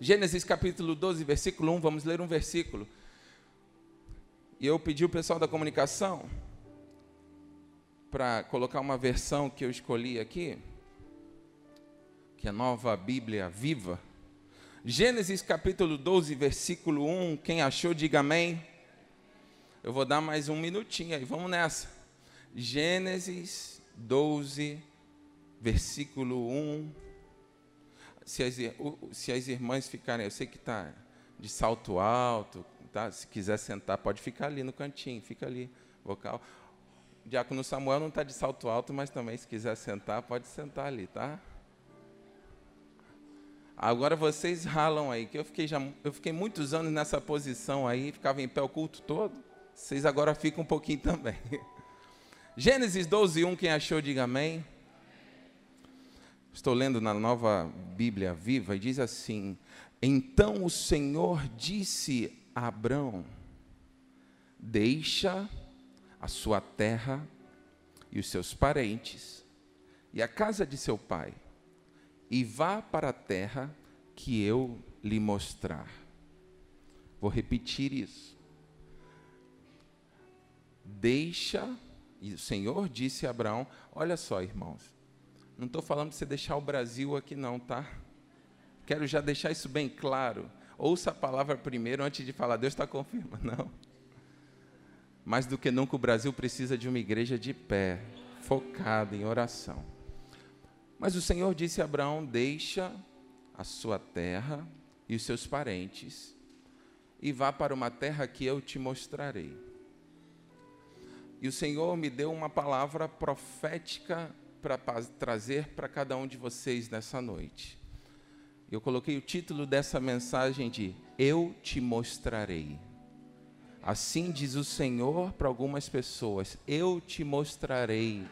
Gênesis capítulo 12, versículo 1, vamos ler um versículo. E eu pedi o pessoal da comunicação para colocar uma versão que eu escolhi aqui, que é a nova Bíblia viva. Gênesis capítulo 12, versículo 1. Quem achou, diga amém. Eu vou dar mais um minutinho aí, vamos nessa. Gênesis 12, versículo 1. Se as, se as irmãs ficarem, eu sei que está de salto alto, tá? se quiser sentar, pode ficar ali no cantinho, fica ali, vocal. Diácono Samuel não está de salto alto, mas também, se quiser sentar, pode sentar ali, tá? Agora vocês ralam aí, que eu fiquei, já, eu fiquei muitos anos nessa posição aí, ficava em pé o culto todo. Vocês agora ficam um pouquinho também. Gênesis 12, 1, quem achou, diga amém. Estou lendo na nova Bíblia viva e diz assim: Então o Senhor disse a Abrão: Deixa a sua terra e os seus parentes e a casa de seu pai e vá para a terra que eu lhe mostrar. Vou repetir isso. Deixa, e o Senhor disse a Abraão: Olha só, irmãos, não estou falando de você deixar o Brasil aqui, não, tá? Quero já deixar isso bem claro. Ouça a palavra primeiro antes de falar, Deus está confirmando. Não. Mais do que nunca, o Brasil precisa de uma igreja de pé, focada em oração. Mas o Senhor disse a Abraão: Deixa a sua terra e os seus parentes, e vá para uma terra que eu te mostrarei. E o Senhor me deu uma palavra profética para trazer para cada um de vocês nessa noite. Eu coloquei o título dessa mensagem de Eu te mostrarei. Assim diz o Senhor para algumas pessoas: Eu te mostrarei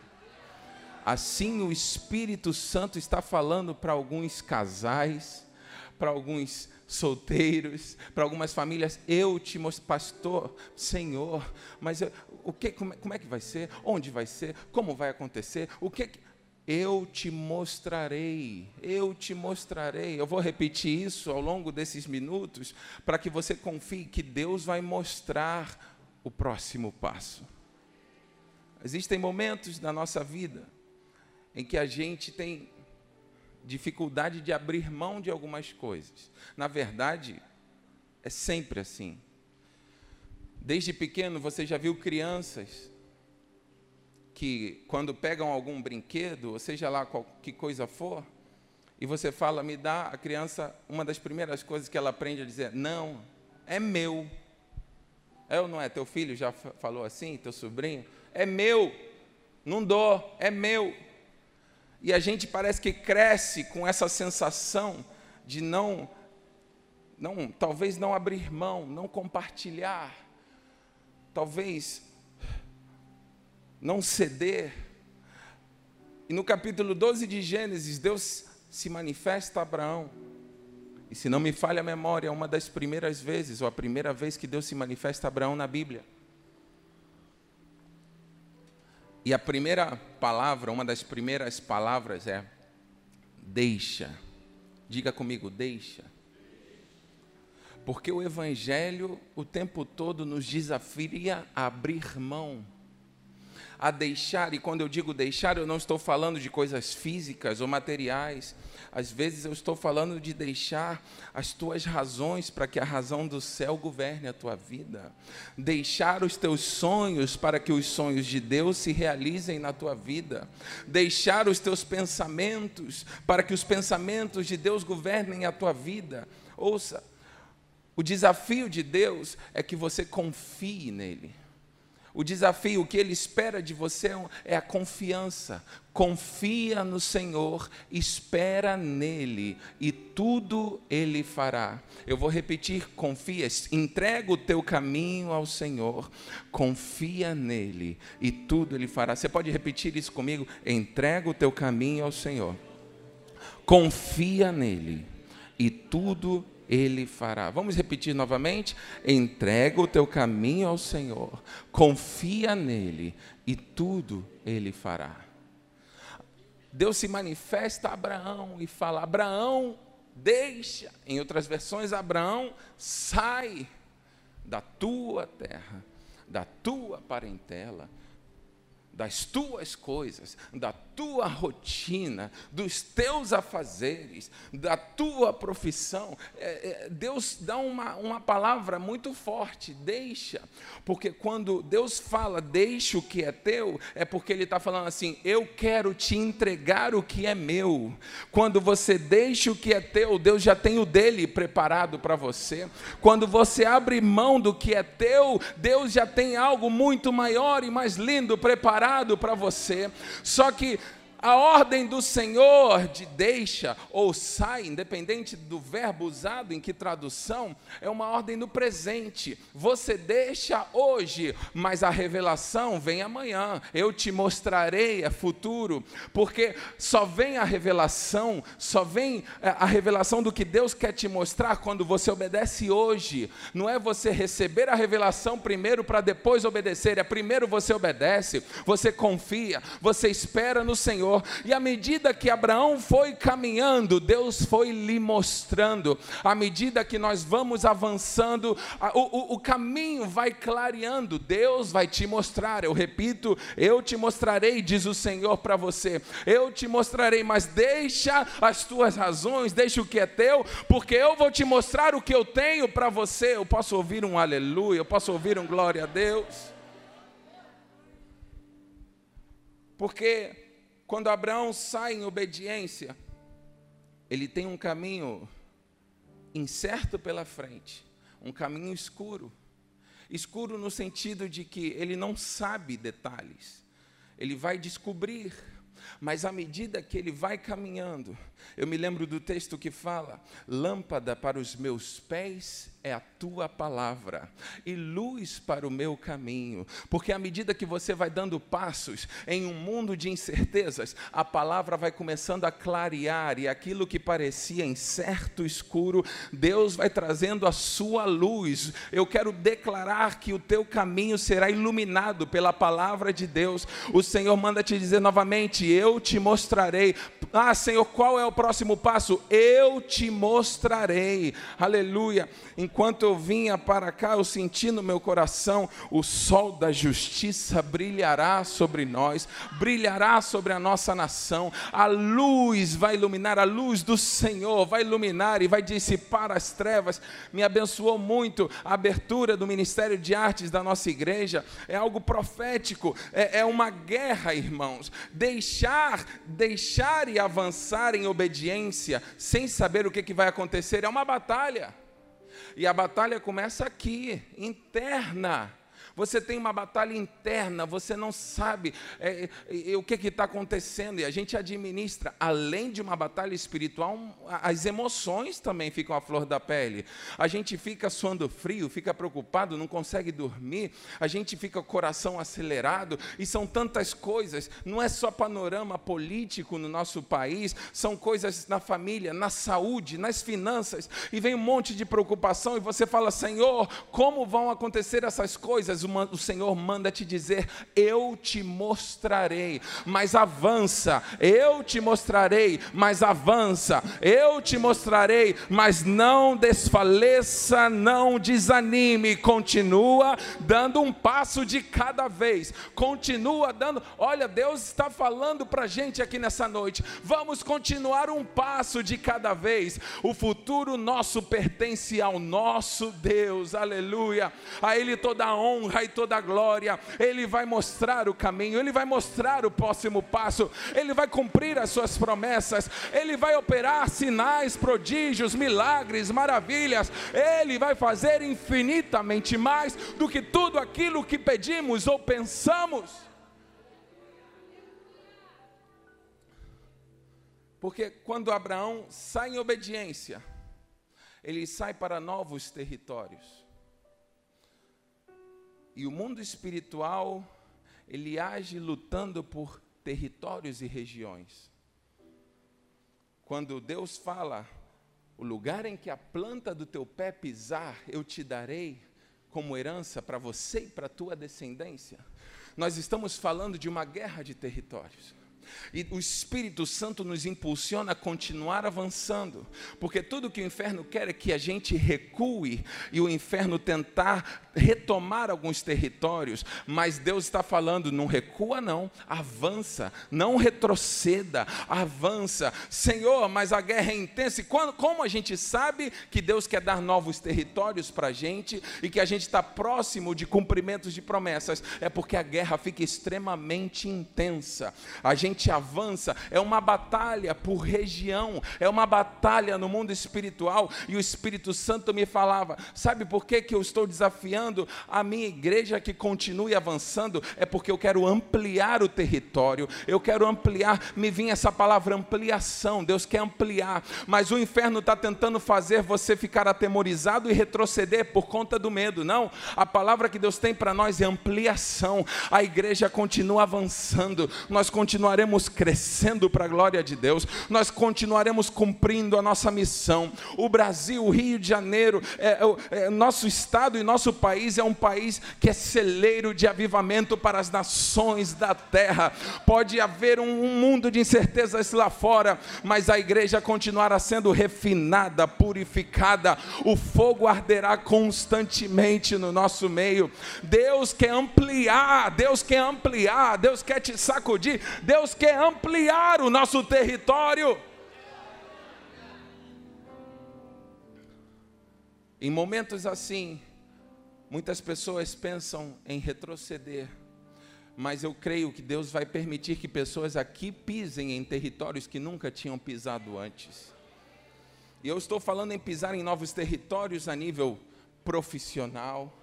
Assim o Espírito Santo está falando para alguns casais, para alguns solteiros, para algumas famílias, eu te mostro, pastor, Senhor, mas eu, o que, como, como, é que vai ser? Onde vai ser? Como vai acontecer? O que, eu te mostrarei, eu te mostrarei. Eu vou repetir isso ao longo desses minutos para que você confie que Deus vai mostrar o próximo passo. Existem momentos na nossa vida em que a gente tem dificuldade de abrir mão de algumas coisas. Na verdade, é sempre assim. Desde pequeno você já viu crianças que quando pegam algum brinquedo, ou seja lá qual, que coisa for, e você fala, me dá, a criança, uma das primeiras coisas que ela aprende a dizer, não, é meu. É ou não é? Teu filho já falou assim, teu sobrinho? É meu, não dou, é meu. E a gente parece que cresce com essa sensação de não, não, talvez não abrir mão, não compartilhar, talvez não ceder. E no capítulo 12 de Gênesis, Deus se manifesta a Abraão. E se não me falha a memória, é uma das primeiras vezes, ou a primeira vez que Deus se manifesta a Abraão na Bíblia. E a primeira palavra, uma das primeiras palavras é deixa. Diga comigo, deixa. Porque o Evangelho o tempo todo nos desafia a abrir mão a deixar, e quando eu digo deixar, eu não estou falando de coisas físicas ou materiais. Às vezes eu estou falando de deixar as tuas razões para que a razão do céu governe a tua vida. Deixar os teus sonhos para que os sonhos de Deus se realizem na tua vida. Deixar os teus pensamentos para que os pensamentos de Deus governem a tua vida. Ouça, o desafio de Deus é que você confie nele. O desafio, o que ele espera de você é a confiança. Confia no Senhor, espera nele e tudo ele fará. Eu vou repetir: confia, entrega o teu caminho ao Senhor, confia nele e tudo ele fará. Você pode repetir isso comigo? Entrega o teu caminho ao Senhor, confia nele e tudo ele fará. Vamos repetir novamente? Entrega o teu caminho ao Senhor, confia nele e tudo ele fará. Deus se manifesta a Abraão e fala: Abraão, deixa. Em outras versões, Abraão, sai da tua terra, da tua parentela, das tuas coisas, da tua rotina, dos teus afazeres, da tua profissão. É, é, Deus dá uma, uma palavra muito forte, deixa, porque quando Deus fala, deixa o que é teu, é porque Ele está falando assim: eu quero te entregar o que é meu. Quando você deixa o que é teu, Deus já tem o dele preparado para você. Quando você abre mão do que é teu, Deus já tem algo muito maior e mais lindo preparado para você. Só que a ordem do Senhor de deixa ou sai, independente do verbo usado, em que tradução, é uma ordem no presente. Você deixa hoje, mas a revelação vem amanhã. Eu te mostrarei a futuro, porque só vem a revelação, só vem é, a revelação do que Deus quer te mostrar quando você obedece hoje. Não é você receber a revelação primeiro para depois obedecer, é primeiro você obedece, você confia, você espera no Senhor Senhor. E à medida que Abraão foi caminhando, Deus foi lhe mostrando. À medida que nós vamos avançando, o, o, o caminho vai clareando. Deus vai te mostrar. Eu repito, eu te mostrarei, diz o Senhor para você. Eu te mostrarei, mas deixa as tuas razões, deixa o que é teu, porque eu vou te mostrar o que eu tenho para você. Eu posso ouvir um aleluia, eu posso ouvir um glória a Deus. Porque quando Abraão sai em obediência, ele tem um caminho incerto pela frente, um caminho escuro. Escuro no sentido de que ele não sabe detalhes, ele vai descobrir, mas à medida que ele vai caminhando, eu me lembro do texto que fala: lâmpada para os meus pés é a tua palavra e luz para o meu caminho. Porque à medida que você vai dando passos em um mundo de incertezas, a palavra vai começando a clarear e aquilo que parecia incerto, escuro, Deus vai trazendo a sua luz. Eu quero declarar que o teu caminho será iluminado pela palavra de Deus. O Senhor manda te dizer novamente: eu te mostrarei. Ah, Senhor, qual é o próximo passo? Eu te mostrarei. Aleluia. Eu vinha para cá, eu senti no meu coração: o sol da justiça brilhará sobre nós, brilhará sobre a nossa nação. A luz vai iluminar, a luz do Senhor vai iluminar e vai dissipar as trevas. Me abençoou muito a abertura do Ministério de Artes da nossa igreja. É algo profético, é, é uma guerra, irmãos. Deixar, deixar e avançar em obediência obediência, sem saber o que, que vai acontecer, é uma batalha. E a batalha começa aqui, interna. Você tem uma batalha interna, você não sabe é, é, o que está acontecendo, e a gente administra, além de uma batalha espiritual, as emoções também ficam à flor da pele. A gente fica suando frio, fica preocupado, não consegue dormir, a gente fica com o coração acelerado, e são tantas coisas, não é só panorama político no nosso país, são coisas na família, na saúde, nas finanças, e vem um monte de preocupação, e você fala, Senhor, como vão acontecer essas coisas? O Senhor manda te dizer: Eu te mostrarei, mas avança. Eu te mostrarei, mas avança. Eu te mostrarei, mas não desfaleça, não desanime. Continua dando um passo de cada vez. Continua dando. Olha, Deus está falando para a gente aqui nessa noite. Vamos continuar um passo de cada vez. O futuro nosso pertence ao nosso Deus. Aleluia. A Ele toda a honra honra e toda a glória. Ele vai mostrar o caminho, ele vai mostrar o próximo passo, ele vai cumprir as suas promessas, ele vai operar sinais, prodígios, milagres, maravilhas. Ele vai fazer infinitamente mais do que tudo aquilo que pedimos ou pensamos. Porque quando Abraão sai em obediência, ele sai para novos territórios. E o mundo espiritual, ele age lutando por territórios e regiões. Quando Deus fala, o lugar em que a planta do teu pé pisar, eu te darei como herança para você e para a tua descendência. Nós estamos falando de uma guerra de territórios. E o Espírito Santo nos impulsiona a continuar avançando, porque tudo que o inferno quer é que a gente recue e o inferno tentar retomar alguns territórios, mas Deus está falando: não recua, não, avança, não retroceda, avança. Senhor, mas a guerra é intensa, e quando, como a gente sabe que Deus quer dar novos territórios para a gente e que a gente está próximo de cumprimentos de promessas? É porque a guerra fica extremamente intensa, a gente avança, é uma batalha por região, é uma batalha no mundo espiritual, e o Espírito Santo me falava: sabe por que, que eu estou desafiando? a minha igreja que continue avançando, é porque eu quero ampliar o território, eu quero ampliar. Me vinha essa palavra ampliação, Deus quer ampliar, mas o inferno está tentando fazer você ficar atemorizado e retroceder por conta do medo. Não, a palavra que Deus tem para nós é ampliação. A igreja continua avançando, nós continuaremos crescendo para a glória de Deus, nós continuaremos cumprindo a nossa missão. O Brasil, o Rio de Janeiro, é, é, é nosso estado e nosso país país é um país que é celeiro de avivamento para as nações da terra. Pode haver um, um mundo de incertezas lá fora, mas a igreja continuará sendo refinada, purificada. O fogo arderá constantemente no nosso meio. Deus quer ampliar, Deus quer ampliar, Deus quer te sacudir, Deus quer ampliar o nosso território. Em momentos assim, Muitas pessoas pensam em retroceder, mas eu creio que Deus vai permitir que pessoas aqui pisem em territórios que nunca tinham pisado antes. E eu estou falando em pisar em novos territórios a nível profissional,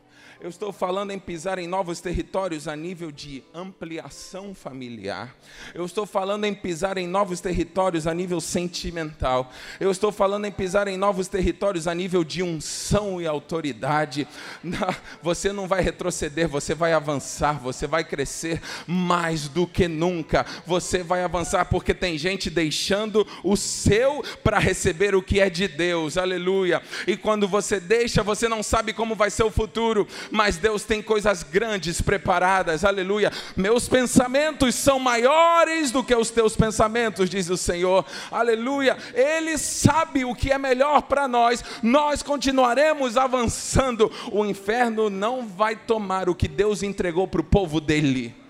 eu estou falando em pisar em novos territórios a nível de ampliação familiar. Eu estou falando em pisar em novos territórios a nível sentimental. Eu estou falando em pisar em novos territórios a nível de unção e autoridade. Você não vai retroceder, você vai avançar, você vai crescer mais do que nunca. Você vai avançar porque tem gente deixando o seu para receber o que é de Deus. Aleluia. E quando você deixa, você não sabe como vai ser o futuro mas Deus tem coisas grandes preparadas, aleluia. Meus pensamentos são maiores do que os teus pensamentos, diz o Senhor, aleluia. Ele sabe o que é melhor para nós, nós continuaremos avançando. O inferno não vai tomar o que Deus entregou para o povo dele.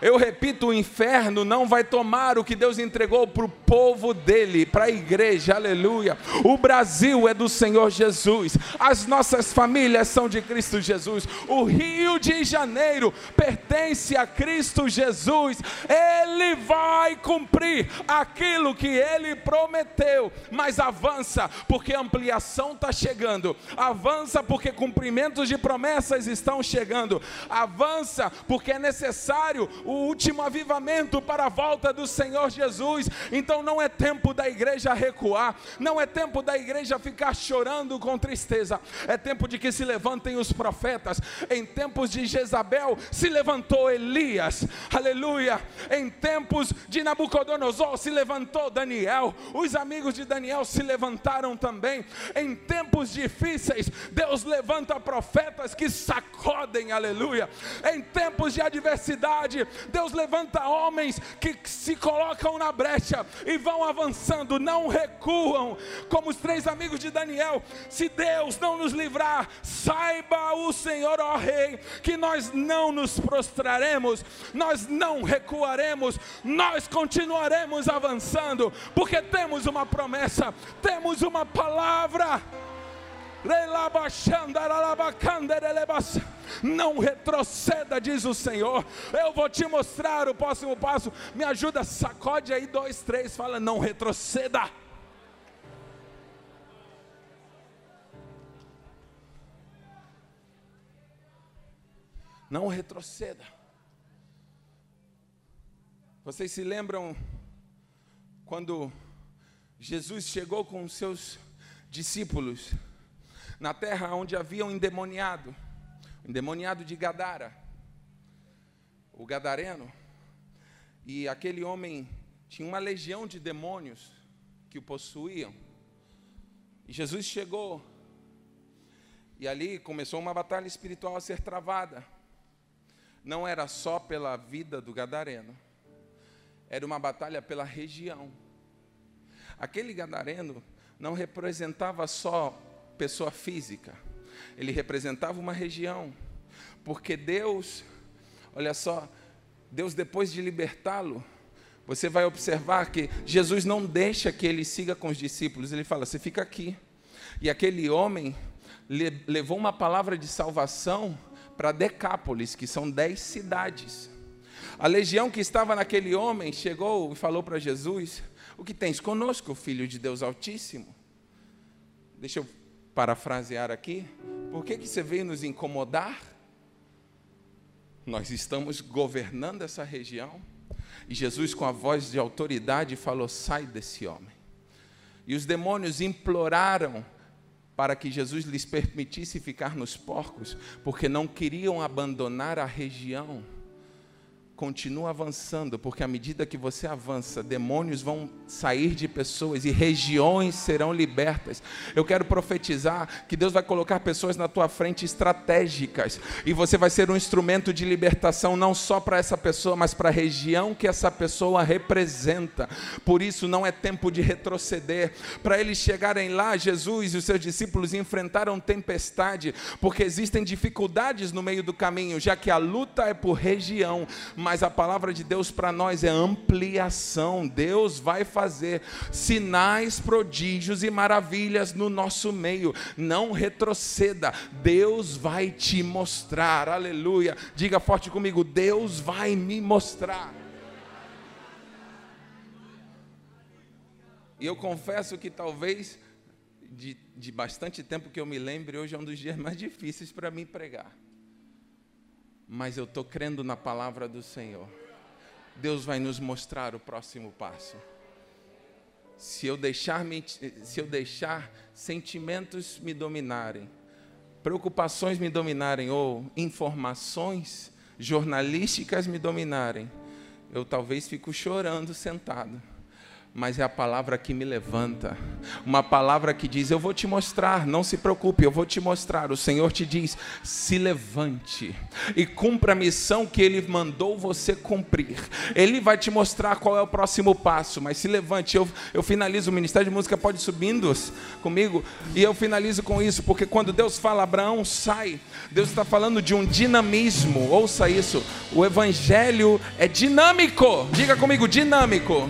Eu repito, o inferno não vai tomar o que Deus entregou para o povo dele, para a igreja, aleluia. O Brasil é do Senhor Jesus, as nossas famílias são de Cristo Jesus, o Rio de Janeiro pertence a Cristo Jesus, ele vai cumprir aquilo que ele prometeu, mas avança, porque a ampliação está chegando, avança, porque cumprimentos de promessas estão chegando, avança, porque é necessário o último avivamento para a volta do Senhor Jesus. Então não é tempo da igreja recuar, não é tempo da igreja ficar chorando com tristeza. É tempo de que se levantem os profetas. Em tempos de Jezabel se levantou Elias. Aleluia. Em tempos de Nabucodonosor se levantou Daniel. Os amigos de Daniel se levantaram também. Em tempos difíceis, Deus levanta profetas que sacodem, aleluia. Em tempos de adversidade, Deus levanta homens que se colocam na brecha e vão avançando, não recuam, como os três amigos de Daniel. Se Deus não nos livrar, saiba o Senhor, ó Rei, que nós não nos prostraremos, nós não recuaremos, nós continuaremos avançando, porque temos uma promessa, temos uma palavra. Não retroceda, diz o Senhor. Eu vou te mostrar o próximo passo. Me ajuda, sacode aí, dois, três, fala, não retroceda. Não retroceda. Vocês se lembram quando Jesus chegou com os seus discípulos? Na terra onde havia um endemoniado, um endemoniado de Gadara, o gadareno, e aquele homem tinha uma legião de demônios que o possuíam. E Jesus chegou, e ali começou uma batalha espiritual a ser travada. Não era só pela vida do gadareno, era uma batalha pela região. Aquele gadareno não representava só pessoa física, ele representava uma região, porque Deus, olha só, Deus depois de libertá-lo, você vai observar que Jesus não deixa que ele siga com os discípulos, ele fala: você fica aqui. E aquele homem levou uma palavra de salvação para Decápolis, que são dez cidades. A legião que estava naquele homem chegou e falou para Jesus: O que tens conosco, filho de Deus Altíssimo? Deixa eu parafrasear aqui. Por que, que você veio nos incomodar? Nós estamos governando essa região. E Jesus, com a voz de autoridade, falou: Sai desse homem. E os demônios imploraram para que Jesus lhes permitisse ficar nos porcos, porque não queriam abandonar a região continua avançando, porque à medida que você avança, demônios vão sair de pessoas e regiões serão libertas. Eu quero profetizar que Deus vai colocar pessoas na tua frente estratégicas e você vai ser um instrumento de libertação não só para essa pessoa, mas para a região que essa pessoa representa. Por isso não é tempo de retroceder. Para eles chegarem lá, Jesus e os seus discípulos enfrentaram tempestade, porque existem dificuldades no meio do caminho, já que a luta é por região mas a palavra de Deus para nós é ampliação. Deus vai fazer sinais, prodígios e maravilhas no nosso meio. Não retroceda. Deus vai te mostrar. Aleluia. Diga forte comigo: Deus vai me mostrar. E eu confesso que talvez de, de bastante tempo que eu me lembre, hoje é um dos dias mais difíceis para mim pregar mas eu estou crendo na palavra do Senhor. Deus vai nos mostrar o próximo passo. Se eu deixar, se eu deixar sentimentos me dominarem, preocupações me dominarem ou informações jornalísticas me dominarem, eu talvez fico chorando sentado mas é a palavra que me levanta. Uma palavra que diz: Eu vou te mostrar, não se preocupe, eu vou te mostrar. O Senhor te diz: Se levante e cumpra a missão que Ele mandou você cumprir. Ele vai te mostrar qual é o próximo passo, mas se levante. Eu, eu finalizo o ministério de música, pode subindo comigo, e eu finalizo com isso, porque quando Deus fala, Abraão, sai, Deus está falando de um dinamismo, ouça isso. O Evangelho é dinâmico, diga comigo, dinâmico.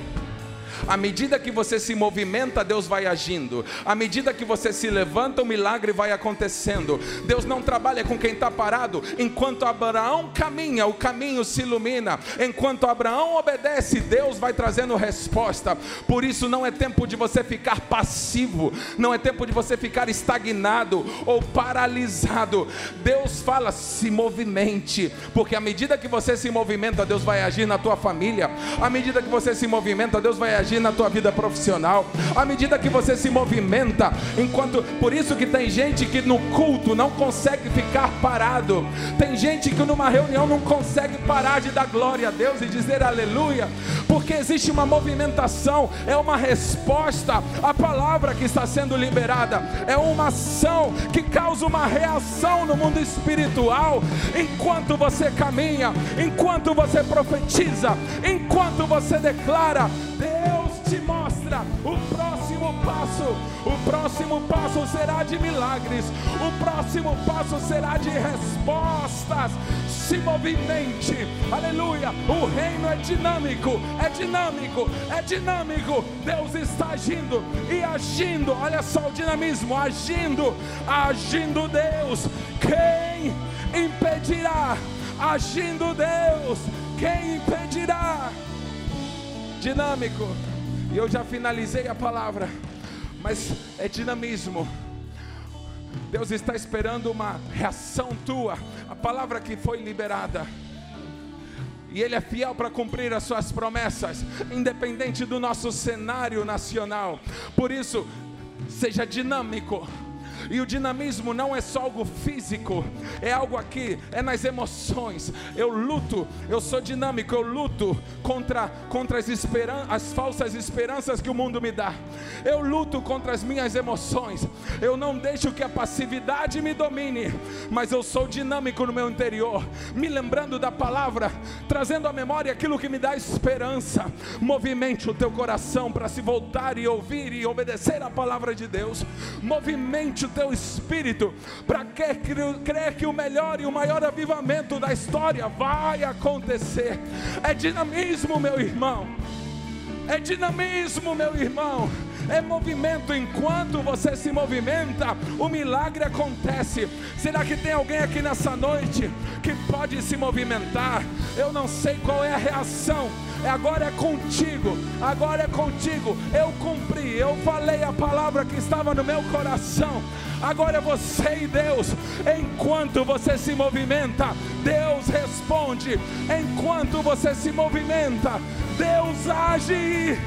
À medida que você se movimenta, Deus vai agindo. À medida que você se levanta, o milagre vai acontecendo. Deus não trabalha com quem está parado. Enquanto Abraão caminha, o caminho se ilumina. Enquanto Abraão obedece, Deus vai trazendo resposta. Por isso, não é tempo de você ficar passivo. Não é tempo de você ficar estagnado ou paralisado. Deus fala, se movimente. Porque à medida que você se movimenta, Deus vai agir na tua família. À medida que você se movimenta, Deus vai agir na tua vida profissional, à medida que você se movimenta, enquanto por isso que tem gente que no culto não consegue ficar parado, tem gente que numa reunião não consegue parar de dar glória a Deus e dizer aleluia, porque existe uma movimentação, é uma resposta à palavra que está sendo liberada, é uma ação que causa uma reação no mundo espiritual, enquanto você caminha, enquanto você profetiza, enquanto você declara, Deus o próximo passo. O próximo passo será de milagres, o próximo passo será de respostas. Se movimente, aleluia. O reino é dinâmico, é dinâmico, é dinâmico. Deus está agindo e agindo. Olha só o dinamismo: agindo, agindo Deus. Quem impedirá? Agindo Deus, quem impedirá? Dinâmico. E eu já finalizei a palavra, mas é dinamismo. Deus está esperando uma reação tua, a palavra que foi liberada. E Ele é fiel para cumprir as suas promessas, independente do nosso cenário nacional. Por isso, seja dinâmico E o dinamismo não é só algo físico, é algo aqui, é nas emoções. Eu luto, eu sou dinâmico, eu luto contra, contra as, esperan as falsas esperanças que o mundo me dá. Eu luto contra as minhas emoções. Eu não deixo que a passividade me domine, mas eu sou dinâmico no meu interior, me lembrando da palavra, trazendo à memória aquilo que me dá esperança. Movimente o teu coração para se voltar e ouvir e obedecer a palavra de Deus. Movimente o teu espírito para crer que o melhor e o maior avivamento da história vai acontecer. É dinamismo, meu irmão. É dinamismo, meu irmão é movimento. Enquanto você se movimenta, o milagre acontece. Será que tem alguém aqui nessa noite que pode se movimentar? Eu não sei qual é a reação. É, agora é contigo, agora é contigo. Eu cumpri, eu falei a palavra que estava no meu coração. Agora é você e Deus. Enquanto você se movimenta, Deus responde. Enquanto você se movimenta, Deus age.